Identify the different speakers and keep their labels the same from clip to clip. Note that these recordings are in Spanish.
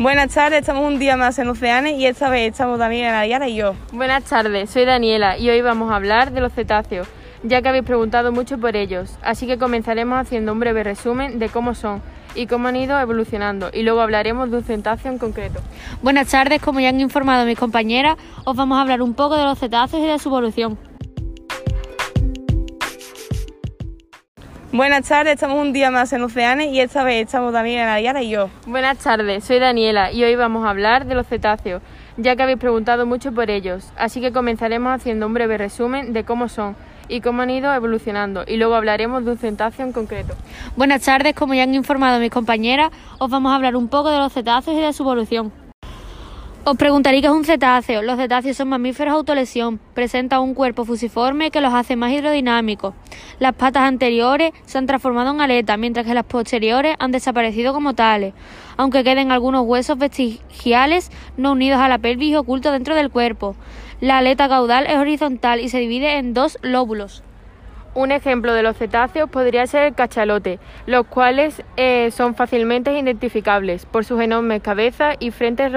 Speaker 1: Buenas tardes, estamos un día más en Oceanes y esta vez estamos Daniela, Nayara y yo.
Speaker 2: Buenas tardes, soy Daniela y hoy vamos a hablar de los cetáceos, ya que habéis preguntado mucho por ellos, así que comenzaremos haciendo un breve resumen de cómo son y cómo han ido evolucionando y luego hablaremos de un cetáceo en concreto.
Speaker 3: Buenas tardes, como ya han informado mis compañeras, os vamos a hablar un poco de los cetáceos y de su evolución.
Speaker 1: Buenas tardes, estamos un día más en Oceanes y esta vez estamos Daniela, Nayara y yo.
Speaker 2: Buenas tardes, soy Daniela y hoy vamos a hablar de los cetáceos, ya que habéis preguntado mucho por ellos, así que comenzaremos haciendo un breve resumen de cómo son y cómo han ido evolucionando y luego hablaremos de un cetáceo en concreto.
Speaker 3: Buenas tardes, como ya han informado mis compañeras, os vamos a hablar un poco de los cetáceos y de su evolución. Os preguntaréis qué es un cetáceo. Los cetáceos son mamíferos autolesión. Presentan un cuerpo fusiforme que los hace más hidrodinámicos. Las patas anteriores se han transformado en aletas, mientras que las posteriores han desaparecido como tales, aunque queden algunos huesos vestigiales no unidos a la pelvis y ocultos dentro del cuerpo. La aleta caudal es horizontal y se divide en dos lóbulos.
Speaker 2: Un ejemplo de los cetáceos podría ser el cachalote, los cuales eh, son fácilmente identificables por sus enormes cabezas y frentes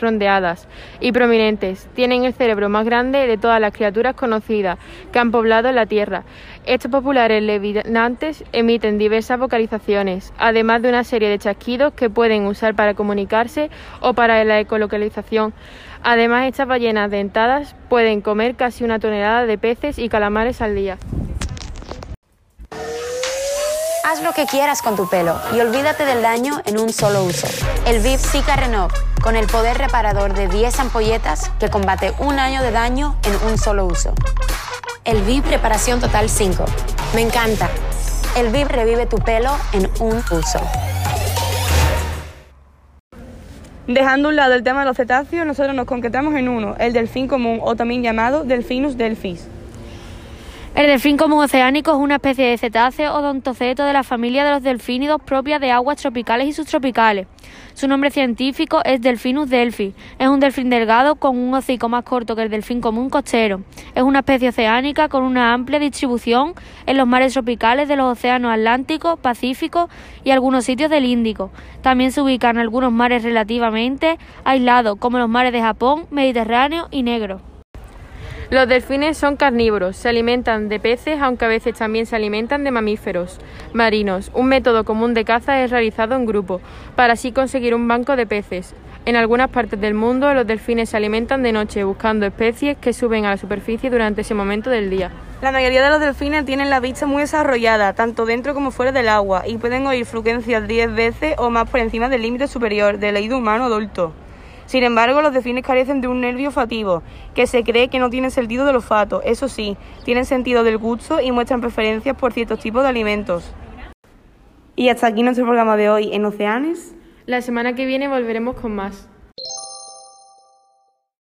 Speaker 2: rondeadas y prominentes. Tienen el cerebro más grande de todas las criaturas conocidas que han poblado la Tierra. Estos populares levitantes emiten diversas vocalizaciones, además de una serie de chasquidos que pueden usar para comunicarse o para la ecolocalización. Además, estas ballenas dentadas pueden comer casi una tonelada de peces y calamares al día.
Speaker 4: Haz lo que quieras con tu pelo y olvídate del daño en un solo uso. El VIP Zika Renov, con el poder reparador de 10 ampolletas que combate un año de daño en un solo uso. El VIP Reparación Total 5. Me encanta. El VIP revive tu pelo en un uso.
Speaker 1: Dejando a un lado el tema de los cetáceos, nosotros nos concretamos en uno, el delfín común o también llamado Delfinus delphis.
Speaker 3: El delfín común oceánico es una especie de cetáceo odontoceto de la familia de los delfínidos propia de aguas tropicales y subtropicales. Su nombre científico es Delfinus delphi. Es un delfín delgado con un hocico más corto que el delfín común costero. Es una especie oceánica con una amplia distribución en los mares tropicales de los océanos Atlántico, Pacífico y algunos sitios del Índico. También se ubican en algunos mares relativamente aislados, como los mares de Japón, Mediterráneo y Negro.
Speaker 2: Los delfines son carnívoros, se alimentan de peces, aunque a veces también se alimentan de mamíferos marinos. Un método común de caza es realizado en grupo, para así conseguir un banco de peces. En algunas partes del mundo los delfines se alimentan de noche buscando especies que suben a la superficie durante ese momento del día.
Speaker 1: La mayoría de los delfines tienen la vista muy desarrollada, tanto dentro como fuera del agua, y pueden oír frecuencias 10 veces o más por encima del límite superior del oído humano adulto. Sin embargo, los delfines carecen de un nervio olfativo, que se cree que no tiene sentido del olfato. Eso sí, tienen sentido del gusto y muestran preferencias por ciertos tipos de alimentos. Y hasta aquí nuestro programa de hoy en Oceanes.
Speaker 2: La semana que viene volveremos con más.